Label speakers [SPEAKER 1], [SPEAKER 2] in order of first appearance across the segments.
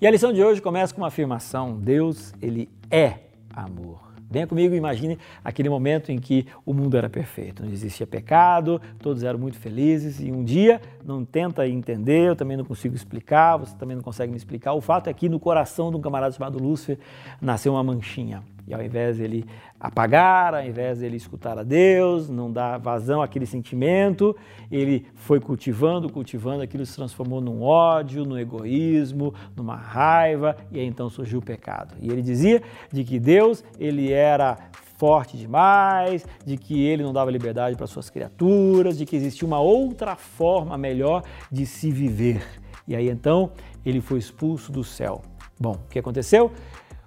[SPEAKER 1] E a lição de hoje começa com uma afirmação: Deus, ele é amor. Venha comigo imagine aquele momento em que o mundo era perfeito, não existia pecado, todos eram muito felizes e um dia, não tenta entender, eu também não consigo explicar, você também não consegue me explicar, o fato é que no coração de um camarada chamado Lúcifer nasceu uma manchinha. E ao invés de ele apagar, ao invés de ele escutar a Deus, não dar vazão àquele sentimento, ele foi cultivando, cultivando, aquilo se transformou num ódio, no egoísmo, numa raiva, e aí então surgiu o pecado. E ele dizia de que Deus, ele era forte demais, de que ele não dava liberdade para suas criaturas, de que existia uma outra forma melhor de se viver. E aí então ele foi expulso do céu. Bom, o que aconteceu?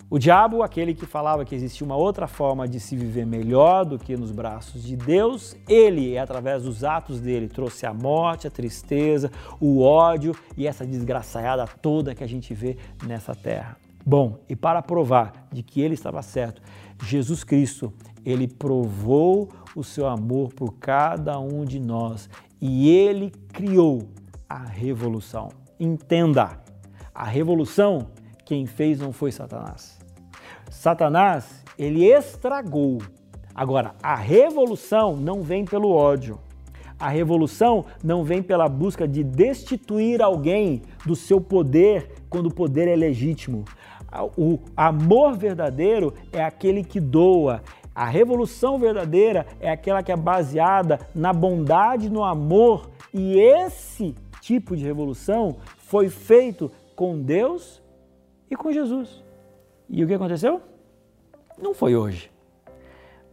[SPEAKER 1] O diabo, aquele que falava que existia uma outra forma de se viver melhor do que nos braços de Deus, ele, através dos atos dele, trouxe a morte, a tristeza, o ódio e essa desgraçaiada toda que a gente vê nessa terra. Bom, e para provar de que ele estava certo, Jesus Cristo, ele provou o seu amor por cada um de nós e ele criou a revolução. Entenda, a revolução quem fez não foi Satanás. Satanás, ele estragou. Agora, a revolução não vem pelo ódio. A revolução não vem pela busca de destituir alguém do seu poder quando o poder é legítimo. O amor verdadeiro é aquele que doa. A revolução verdadeira é aquela que é baseada na bondade, no amor. E esse tipo de revolução foi feito com Deus e com Jesus. E o que aconteceu? Não foi hoje.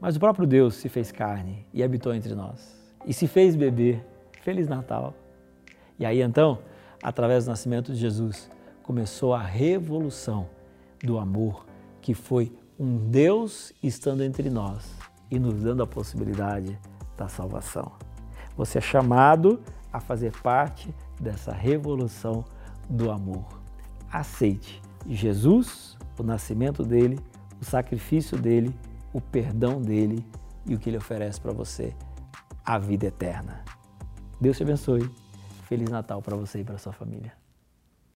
[SPEAKER 1] Mas o próprio Deus se fez carne e habitou entre nós. E se fez beber. Feliz Natal. E aí então, através do nascimento de Jesus, começou a revolução do amor, que foi um Deus estando entre nós e nos dando a possibilidade da salvação. Você é chamado a fazer parte dessa revolução do amor. Aceite Jesus o nascimento dele, o sacrifício dele, o perdão dele e o que ele oferece para você, a vida eterna. Deus te abençoe. Feliz Natal para você e para sua família.